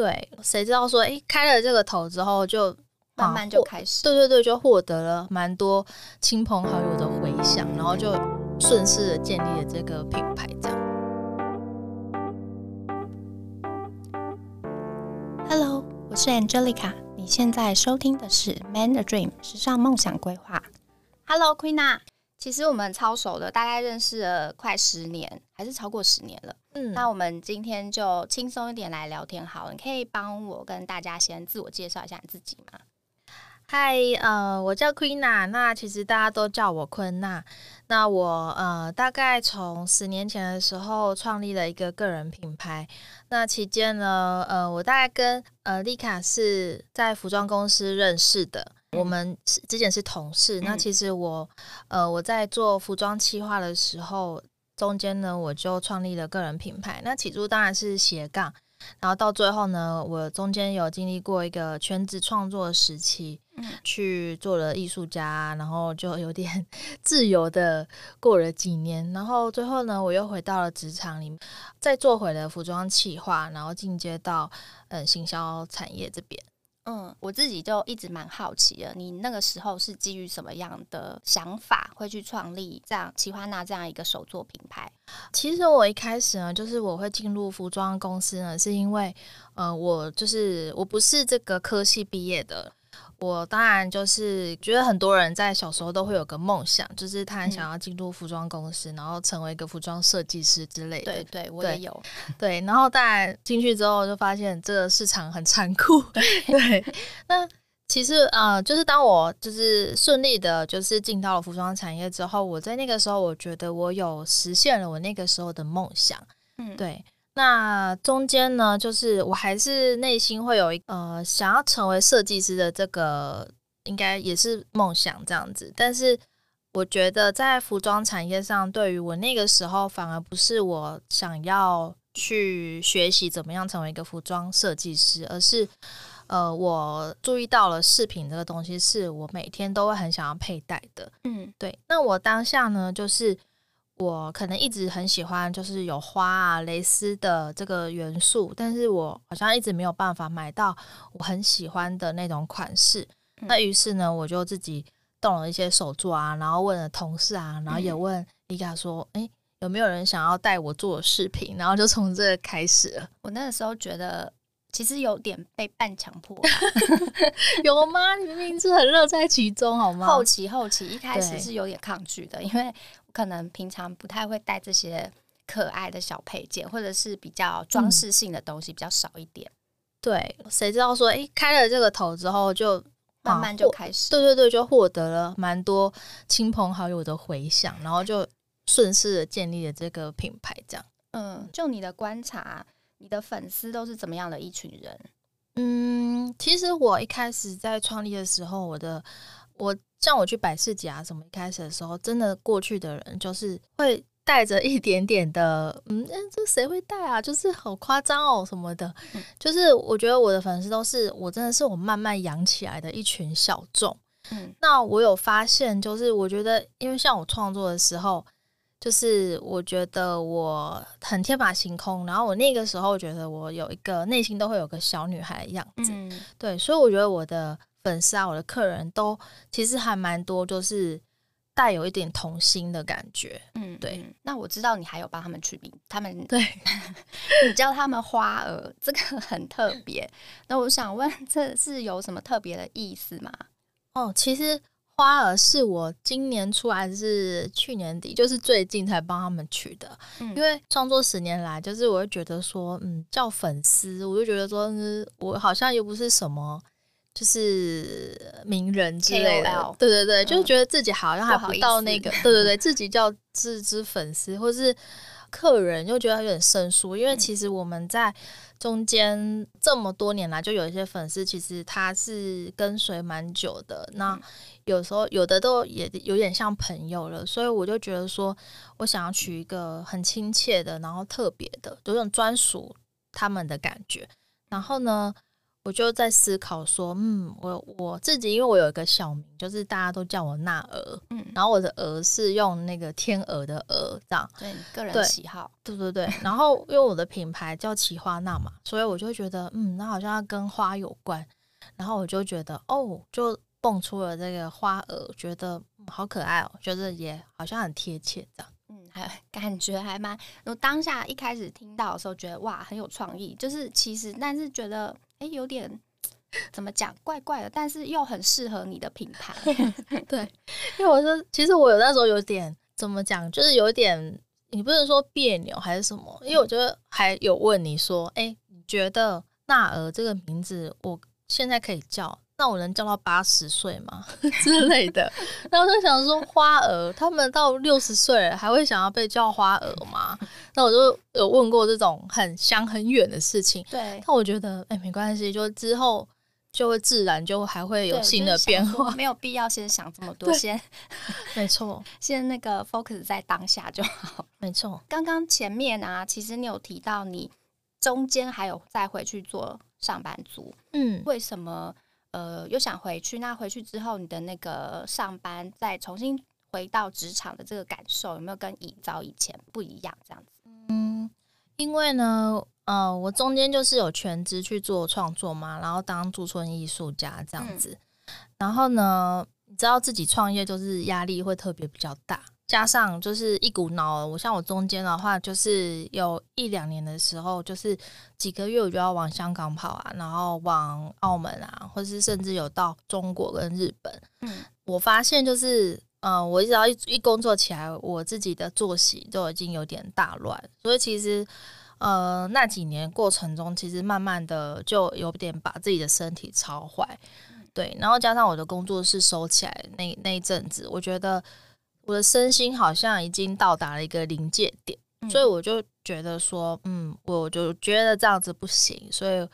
对，谁知道说，哎，开了这个头之后就，就慢慢就开始，对对对，就获得了蛮多亲朋好友的回响，然后就顺势的建立了这个品牌，这样。Hello，我是 Angelica，你现在收听的是 Man a Dream 时尚梦想规划。Hello，Queena。其实我们超熟的，大概认识了快十年，还是超过十年了。嗯，那我们今天就轻松一点来聊天好了。你可以帮我跟大家先自我介绍一下你自己吗？嗨，呃，我叫 Queena，那其实大家都叫我坤娜。那我呃，大概从十年前的时候创立了一个个人品牌。那期间呢，呃，我大概跟呃丽卡是在服装公司认识的。我们之前是同事，嗯、那其实我，呃，我在做服装企划的时候，中间呢，我就创立了个人品牌。那起初当然是斜杠，然后到最后呢，我中间有经历过一个全职创作时期，嗯、去做了艺术家，然后就有点 自由的过了几年，然后最后呢，我又回到了职场里面，再做回了服装企划，然后进阶到嗯行销产业这边。嗯，我自己就一直蛮好奇的，你那个时候是基于什么样的想法会去创立这样奇花娜这样一个手作品牌？其实我一开始呢，就是我会进入服装公司呢，是因为呃，我就是我不是这个科系毕业的。我当然就是觉得很多人在小时候都会有个梦想，就是他很想要进入服装公司，嗯、然后成为一个服装设计师之类的。对对，我也有。对，然后当然进去之后就发现这个市场很残酷。对，那其实呃，就是当我就是顺利的，就是进到了服装产业之后，我在那个时候我觉得我有实现了我那个时候的梦想。嗯，对。那中间呢，就是我还是内心会有一呃想要成为设计师的这个，应该也是梦想这样子。但是我觉得在服装产业上，对于我那个时候反而不是我想要去学习怎么样成为一个服装设计师，而是呃我注意到了饰品这个东西是我每天都会很想要佩戴的。嗯，对。那我当下呢，就是。我可能一直很喜欢，就是有花啊、蕾丝的这个元素，但是我好像一直没有办法买到我很喜欢的那种款式。嗯、那于是呢，我就自己动了一些手作啊，然后问了同事啊，然后也问丽卡说：“哎、嗯，有没有人想要带我做饰品？”然后就从这开始了。我那个时候觉得，其实有点被半强迫，有吗？你明明是很乐在其中，好吗？后期后期一开始是有点抗拒的，因为。可能平常不太会带这些可爱的小配件，或者是比较装饰性的东西比较少一点。对，谁知道说，哎，开了这个头之后，就慢慢就开始，对对对，就获得了蛮多亲朋好友的回响，然后就顺势的建立了这个品牌。这样，嗯，就你的观察，你的粉丝都是怎么样的一群人？嗯，其实我一开始在创立的时候，我的我。像我去摆市集啊什么，一开始的时候，真的过去的人就是会 带着一点点的，嗯，这谁会带啊？就是好夸张哦什么的。嗯、就是我觉得我的粉丝都是我真的是我慢慢养起来的一群小众。嗯，那我有发现，就是我觉得，因为像我创作的时候，就是我觉得我很天马行空，然后我那个时候觉得我有一个内心都会有个小女孩的样子。嗯，对，所以我觉得我的。粉丝啊，我的客人都其实还蛮多，就是带有一点童心的感觉。嗯，对。那我知道你还有帮他们取名，他们对，你叫他们花儿，这个很特别。那我想问，这是有什么特别的意思吗？哦，其实花儿是我今年出来，是去年底，就是最近才帮他们取的。嗯，因为创作十年来，就是我会觉得说，嗯，叫粉丝，我就觉得说，嗯，我好像又不是什么。就是名人之类的、对对对，嗯、就是觉得自己好像还不到那个，对对对，自己叫自知粉丝或是客人，又觉得有点生疏。因为其实我们在中间这么多年来，就有一些粉丝，其实他是跟随蛮久的。那有时候有的都也有点像朋友了，所以我就觉得说，我想要取一个很亲切的，然后特别的，有种专属他们的感觉。然后呢，我我就在思考说，嗯，我我自己因为我有一个小名，就是大家都叫我娜儿，嗯，然后我的鹅是用那个天鹅的鹅这样，对，个人喜好，对对对。然后因为我的品牌叫奇花娜嘛，所以我就觉得，嗯，那好像要跟花有关，然后我就觉得，哦，就蹦出了这个花鹅，觉得、嗯、好可爱哦，觉得也好像很贴切这样。嗯，还感觉还蛮，我当下一开始听到的时候，觉得哇很有创意，就是其实但是觉得哎有点怎么讲怪怪的，但是又很适合你的品牌。对，因为我说其实我有那时候有点怎么讲，就是有点你不能说别扭还是什么？因为我觉得还有问你说，哎，你觉得娜儿这个名字我现在可以叫？那我能叫到八十岁吗 之类的？然后我就想说，花儿他们到六十岁了还会想要被叫花儿吗？那我就有问过这种很相很远的事情。对，那我觉得哎、欸，没关系，就之后就会自然就还会有新的变化，就是、没有必要先想这么多，先没错，先那个 focus 在当下就好。没错，刚刚前面啊，其实你有提到你中间还有再回去做上班族，嗯，为什么？呃，又想回去，那回去之后，你的那个上班再重新回到职场的这个感受，有没有跟以早以前不一样？这样子？嗯，因为呢，呃，我中间就是有全职去做创作嘛，然后当驻村艺术家这样子，嗯、然后呢，你知道自己创业就是压力会特别比较大。加上就是一股脑，我像我中间的话，就是有一两年的时候，就是几个月我就要往香港跑啊，然后往澳门啊，或是甚至有到中国跟日本。嗯，我发现就是，呃，我只要一一工作起来，我自己的作息就已经有点大乱，所以其实，呃，那几年过程中，其实慢慢的就有点把自己的身体操坏。对，然后加上我的工作室收起来那那一阵子，我觉得。我的身心好像已经到达了一个临界点，嗯，所以我就觉得说，嗯，我就觉得这样子不行，所以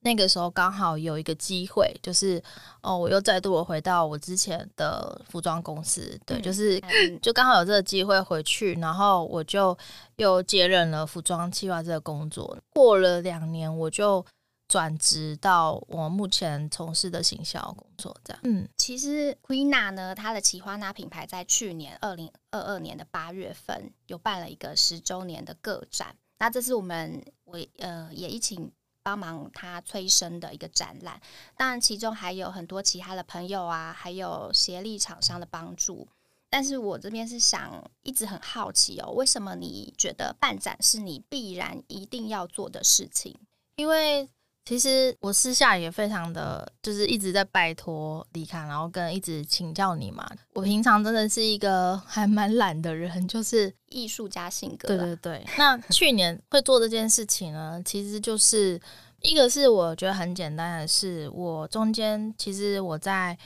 那个时候刚好有一个机会，就是哦，我又再度我回到我之前的服装公司，对，嗯，就是 就刚好有这个机会回去，然后我就又接任了服装计划这个工作，过了两年我就。转职到我目前从事的行销工作，这样。嗯，其实 Queena 呢，她的奇花娜品牌在去年二零二二年的八月份有办了一个十周年的个展，那这是我们我呃也一起帮忙他催生的一个展览。当然，其中还有很多其他的朋友啊，还有协力厂商的帮助。但是我这边是想一直很好奇哦，为什么你觉得办展是你必然一定要做的事情？因为其实我私下也非常的，就是一直在拜托李卡，然后跟一直请教你嘛。我平常真的是一个 还蛮懒的人，就是艺术家性格。对对对。那去年会做这件事情呢，其实就是一个是我觉得很简单的是，我中间其实我在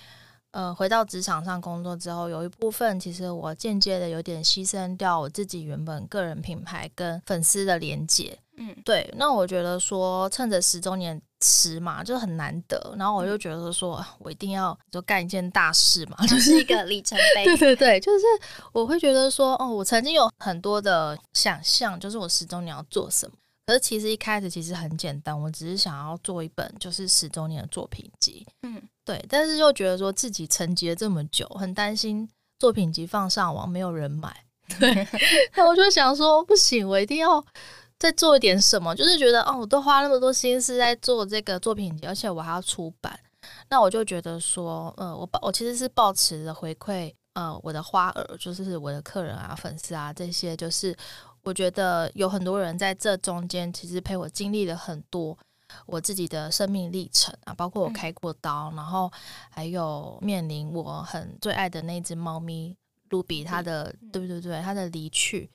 呃回到职场上工作之后，有一部分其实我间接的有点牺牲掉我自己原本个人品牌跟粉丝的连接。嗯，对，那我觉得说趁着十周年吃嘛，就很难得，然后我就觉得说，我一定要就干一件大事嘛，就是一个里程碑。对对对，就是我会觉得说，哦，我曾经有很多的想象，就是我十周年要做什么，可是其实一开始其实很简单，我只是想要做一本就是十周年的作品集。嗯，对，但是又觉得说自己沉寂了这么久，很担心作品集放上网没有人买。对，那我就想说，不行，我一定要。再做一点什么，就是觉得哦，我都花那么多心思在做这个作品集，而且我还要出版，那我就觉得说，呃，我我其实是抱持着回馈，呃，我的花儿，就是我的客人啊、粉丝啊这些，就是我觉得有很多人在这中间，其实陪我经历了很多我自己的生命历程啊，包括我开过刀，嗯、然后还有面临我很最爱的那只猫咪卢比，它的、嗯、对对对，它的离去，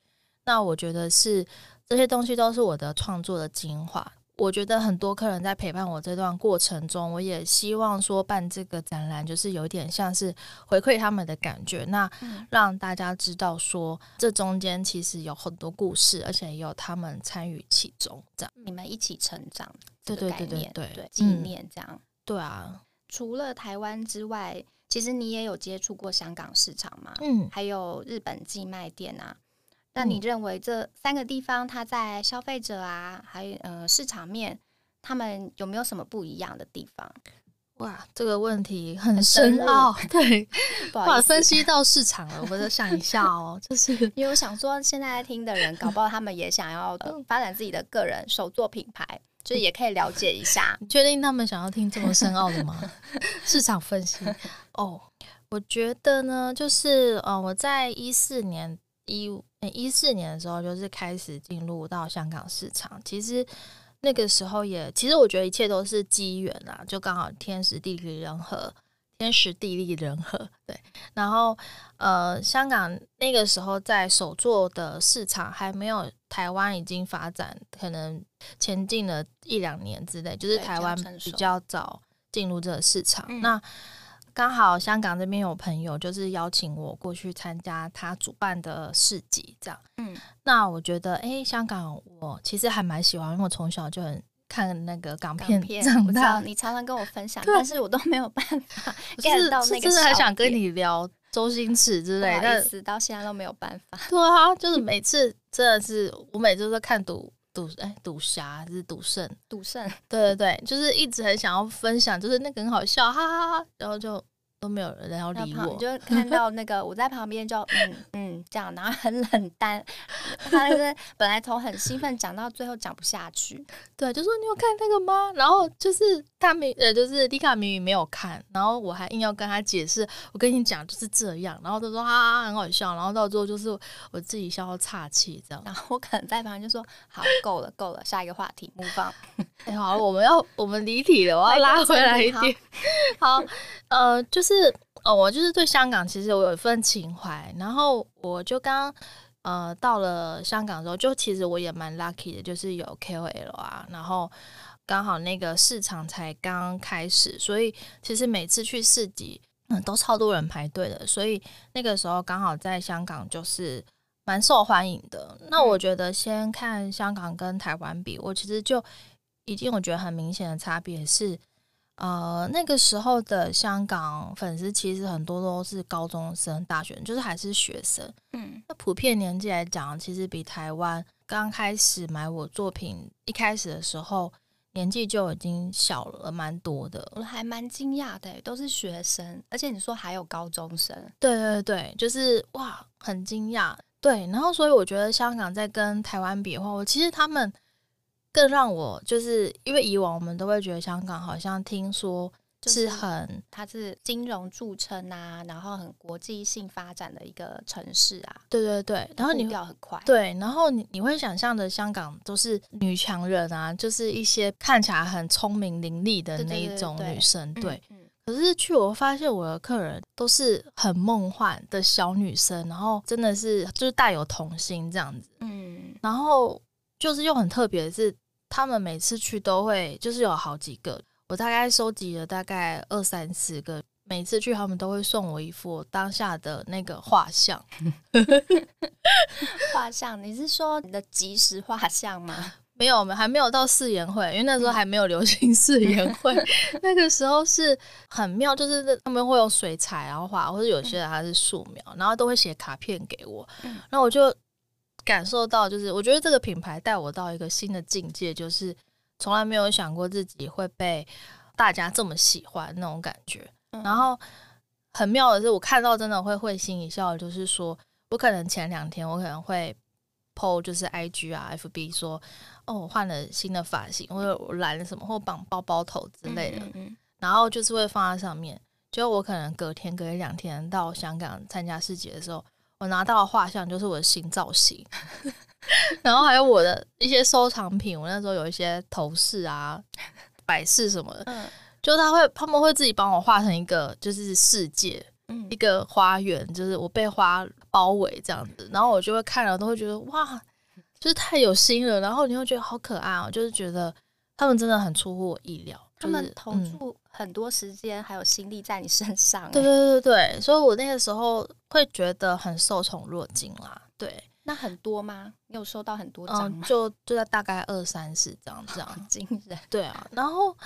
那我觉得是。这些东西都是我的创作的精华。我觉得很多客人在陪伴我这段过程中，我也希望说办这个展览，就是有点像是回馈他们的感觉。那让大家知道说，这中间其实有很多故事，而且也有他们参与其中，这样你们一起成长。对对对对对对，纪念这样。嗯，对啊，除了台湾之外，其实你也有接触过香港市场吗？嗯，还有日本寄卖店啊。那你认为这三个地方，它在消费者啊，还有呃市场面他们有没有什么不一样的地方？哇，这个问题很深奥，对，不好意思，分析到市场了，我再想一下哦，就是 因为我想说，现在听的人，搞不好他们也想要 发展自己的个人手作品牌，就是也可以了解一下。你确定他们想要听这么深奥的吗？市场分析哦，我觉得呢，就是呃，我在一四年一五一四年的时候，就是开始进入到香港市场，其实。那个时候也，其实我觉得一切都是机缘啊，就刚好天时地利人和，天时地利人和，对。然后，呃，香港那个时候在首作的市场还没有台湾已经发展，可能前进了一两年之内，就是台湾比较早进入这个市场。嗯、那刚好香港这边有朋友，就是邀请我过去参加他主办的市集，这样。嗯，那我觉得，哎、欸，香港我其实还蛮喜欢，因为我从小就很看那个港片长大。你常常跟我分享，但是我都没有办法 get 到那个。真的很想跟你聊周星驰之类的，但到现在都没有办法。对啊，就是每次真的是我每次都看赌赌哎赌侠还是赌圣赌圣，对对对，就是一直很想要分享，就是那个很好笑，哈哈哈哈，然后就。都没有人要理我，就看到那个我在旁边就 嗯嗯这样，然后很冷淡。他就是本来从很兴奋讲到最后讲不下去，对，就说你有看那个吗？然后就是他明呃就是迪卡明明没有看，然后我还硬要跟他解释，我跟你讲就是这样，然后他说哈哈很好笑，然后到最后就是我自己笑到岔气这样，然后我可能在旁边就说好够了够了，下一个话题，move on。哎好，我们要我们离题了，我要拉回来一点。好，呃就是。是哦，我就是对香港其实我有一份情怀，然后我就刚呃到了香港的时候，就其实我也蛮 lucky 的，就是有 KOL 啊，然后刚好那个市场才刚开始，所以其实每次去市集，嗯，都超多人排队的，所以那个时候刚好在香港就是蛮受欢迎的。那我觉得先看香港跟台湾比，我其实就已经我觉得很明显的差别是。呃，那个时候的香港粉丝其实很多都是高中生、大学生，就是还是学生。嗯，那普遍年纪来讲，其实比台湾刚开始买我作品一开始的时候，年纪就已经小了蛮多的。我还蛮惊讶的，都是学生，而且你说还有高中生。对对对，就是哇，很惊讶。对，然后所以我觉得香港在跟台湾比的话，我其实他们。更让我就是因为以往我们都会觉得香港好像听说是很、是、它是金融著称啊，然后很国际性发展的一个城市啊。对对对，然后你掉很快，对，然后你你会想象的香港都是女强人啊，就是一些看起来很聪明伶俐的那一种女生。对，对，对，对，对，嗯嗯、可是去我发现我的客人都是很梦幻的小女生，然后真的是就是带有童心这样子。嗯，然后。就是又很特别的是，他们每次去都会，就是有好几个，我大概收集了大概二三十个，每次去他们都会送我一幅当下的那个画像。画像？你是说你的即时画像吗？没有，我们还没有到誓言会，因为那时候还没有流行誓言会。那个时候是很妙，就是他们会用水彩然后画，或者有些人还是素描，然后都会写卡片给我，然后我就。感受到就是，我觉得这个品牌带我到一个新的境界，就是从来没有想过自己会被大家这么喜欢那种感觉。然后很妙的是，我看到真的会会心一笑，就是说我可能前两天我可能会 po 就是 IG 啊 FB 说哦，我换了新的发型，或者我染了什么，或绑包包头之类的，嗯然后就是会放在上面。就我可能隔天隔一两天到香港参加市集的时候。我拿到的画像就是我的新造型，然后还有我的一些收藏品。我那时候有一些头饰啊、摆饰什么的，嗯，就他会他们会自己帮我画成一个就是世界，嗯，一个花园，就是我被花包围这样子。然后我就会看了都会觉得哇，就是太有心了。然后你会觉得好可爱哦，就是觉得他们真的很出乎我意料，就是，他们投注很多时间还有心力在你身上，欸。对对对对，所以我那个时候。会觉得很受宠若惊啦，对，那很多吗？你有收到很多张吗？嗯、就就在大概二三十张这样，惊人。对啊，然后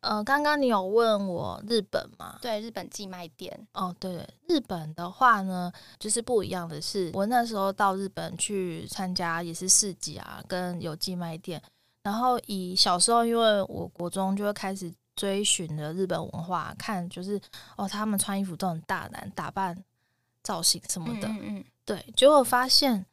呃，刚刚你有问我日本吗？对，日本寄卖店。哦，对，日本的话呢，就是不一样的是，我那时候到日本去参加也是市集啊，跟有寄卖店。然后以小时候，因为我国中就会开始追寻的日本文化，看就是哦，他们穿衣服都很大胆，打扮造型什么的，嗯，嗯，对，结果发现，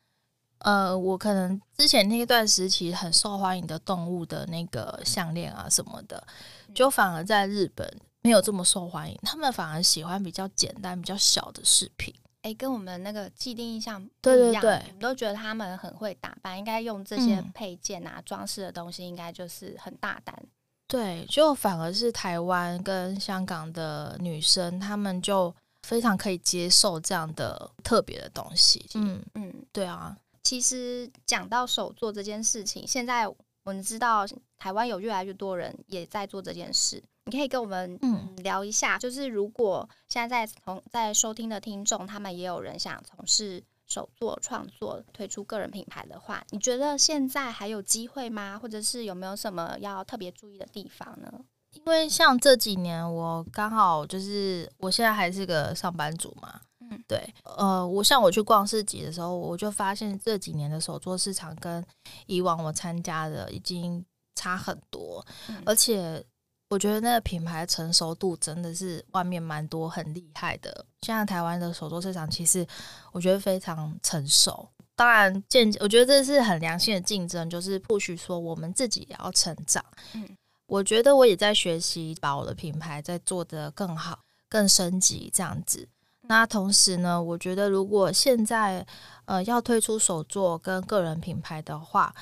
呃，我可能之前那一段时期很受欢迎的动物的那个项链啊什么的，就反而在日本没有这么受欢迎，他们反而喜欢比较简单、比较小的饰品。哎，跟我们那个既定印象不一样，对对对，我们都觉得他们很会打扮，应该用这些配件啊、嗯、装饰的东西，应该就是很大胆。对，就反而是台湾跟香港的女生，她们就非常可以接受这样的特别的东西。嗯嗯，对啊。其实讲到手作这件事情，现在我们知道台湾有越来越多人也在做这件事。你可以跟我们嗯聊一下，就是如果现在在从在收听的听众，他们也有人想从事手作创作、推出个人品牌的话，你觉得现在还有机会吗？或者是有没有什么要特别注意的地方呢？因为像这几年，我刚好就是我现在还是个上班族嘛，嗯，对，呃，我像我去逛市集的时候，我就发现这几年的手作市场跟以往我参加的已经差很多，嗯，而且。我觉得那个品牌成熟度真的是外面蛮多很厉害的。现在台湾的手作市场其实我觉得非常成熟。当然，渐我觉得这是很良性的竞争，就是 push 说我们自己也要成长。嗯，我觉得我也在学习，把我的品牌在做得更好、更升级这样子。那同时呢，我觉得如果现在呃要推出手作跟个人品牌的话，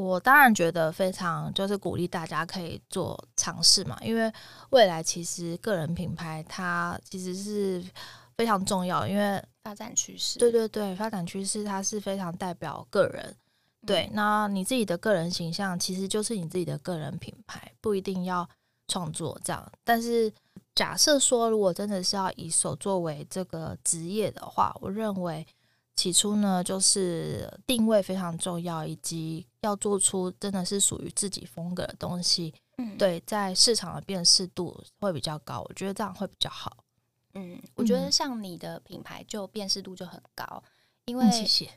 我当然觉得非常，就是鼓励大家可以做尝试嘛，因为未来其实个人品牌它其实是非常重要，因为发展趋势。对对对，发展趋势它是非常代表个人。对，那你自己的个人形象其实就是你自己的个人品牌，不一定要创作这样。但是假设说，如果真的是要以手作为这个职业的话，我认为。起初呢，就是定位非常重要，以及要做出真的是属于自己风格的东西。嗯，对，在市场的辨识度会比较高，我觉得这样会比较好。嗯，我觉得像你的品牌就辨识度就很高，因为、嗯、谢谢，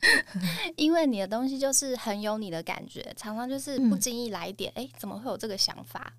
因为你的东西就是很有你的感觉，常常就是不经意来一点，哎、嗯，怎么会有这个想法？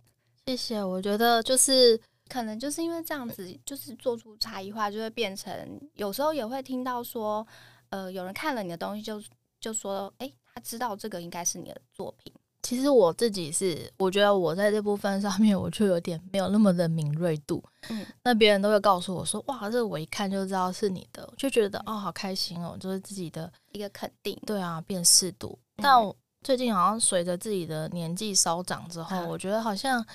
谢谢，我觉得就是。可能就是因为这样子，就是做出差异化，就会变成有时候也会听到说，呃，有人看了你的东西就就说，哎，他知道这个应该是你的作品。其实我自己是，我觉得我在这部分上面，我就有点没有那么的敏锐度。嗯，那别人都会告诉我说，哇，这个我一看就知道是你的，就觉得哦，好开心哦，就是自己的一个肯定。对啊，辨识度。但我最近好像随着自己的年纪稍长之后，嗯，我觉得好像。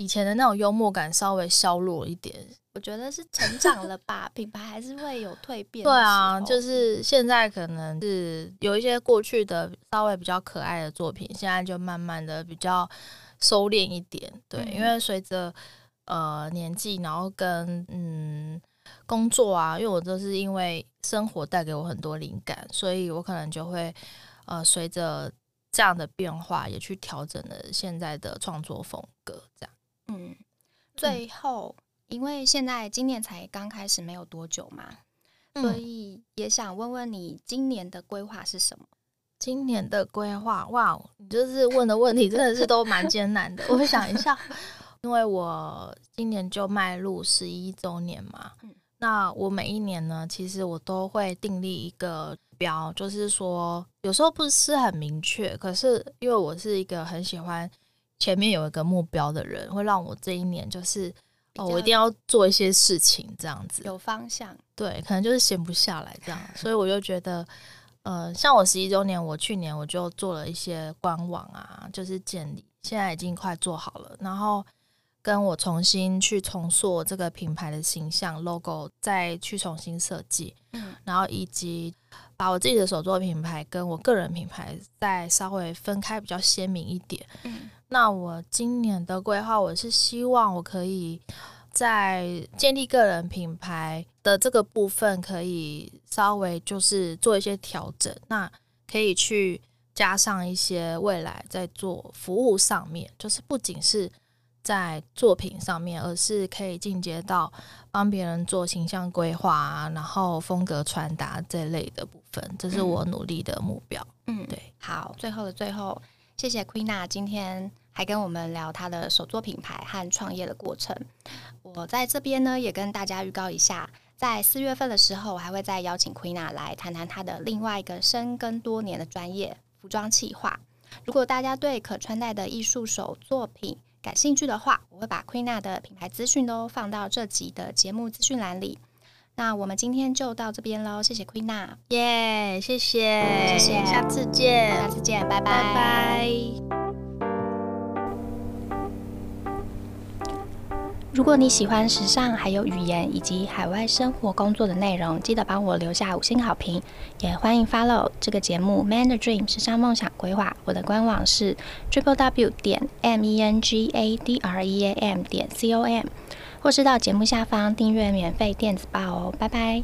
以前的那种幽默感稍微削弱一点，我觉得是成长了吧，品牌还是会有蜕变。对啊，就是现在可能是有一些过去的稍微比较可爱的作品，现在就慢慢的比较收敛一点。对，嗯、因为随着呃年纪，然后跟嗯工作啊，因为我都是因为生活带给我很多灵感，所以我可能就会呃随着这样的变化，也去调整了现在的创作风格，这样。嗯，最后，因为现在今年才刚开始没有多久嘛，嗯，所以也想问问你今年的规划是什么？今年的规划，哇，你就是问的问题真的是都蛮艰难的。我想一下，因为我今年就迈入十一周年嘛，嗯，那我每一年呢，其实我都会订立一个标，就是说有时候不是很明确，可是因为我是一个很喜欢。前面有一个目标的人，会让我这一年就是哦，我一定要做一些事情，这样子有方向。对，可能就是闲不下来这样，所以我就觉得，呃，像我十一周年，我去年我就做了一些官网啊，就是建立，现在已经快做好了，然后跟我重新去重塑这个品牌的形象 logo，再去重新设计，嗯，然后以及把我自己的手作品牌跟我个人品牌再稍微分开，比较鲜明一点，嗯。那我今年的规划，我是希望我可以在建立个人品牌的这个部分，可以稍微就是做一些调整。那可以去加上一些未来在做服务上面，就是不仅是在作品上面，而是可以进阶到帮别人做形象规划啊，然后风格传达这类的部分，这是我努力的目标。嗯，对。好，最后的最后。谢谢 Queena 今天还跟我们聊他的手作品牌和创业的过程。我在这边呢，也跟大家预告一下，在四月份的时候，我还会再邀请 Queena 来谈谈她的另外一个深耕多年的专业——服装企划。如果大家对可穿戴的艺术手作品感兴趣的话，我会把 Queena 的品牌资讯都放到这集的节目资讯栏里。那我们今天就到这边喽，谢谢 Queena，耶，谢谢，谢谢，下次见，下次见，拜拜，拜拜。如果你喜欢时尚，还有语言以及海外生活工作的内容，记得帮我留下五星好评，也欢迎 follow 这个节目《Man the Dream》时尚梦想规划。我的官网是 triple w 点 m e n g a d r e a m 点 c o m。或是到节目下方订阅免费电子报哦，拜拜。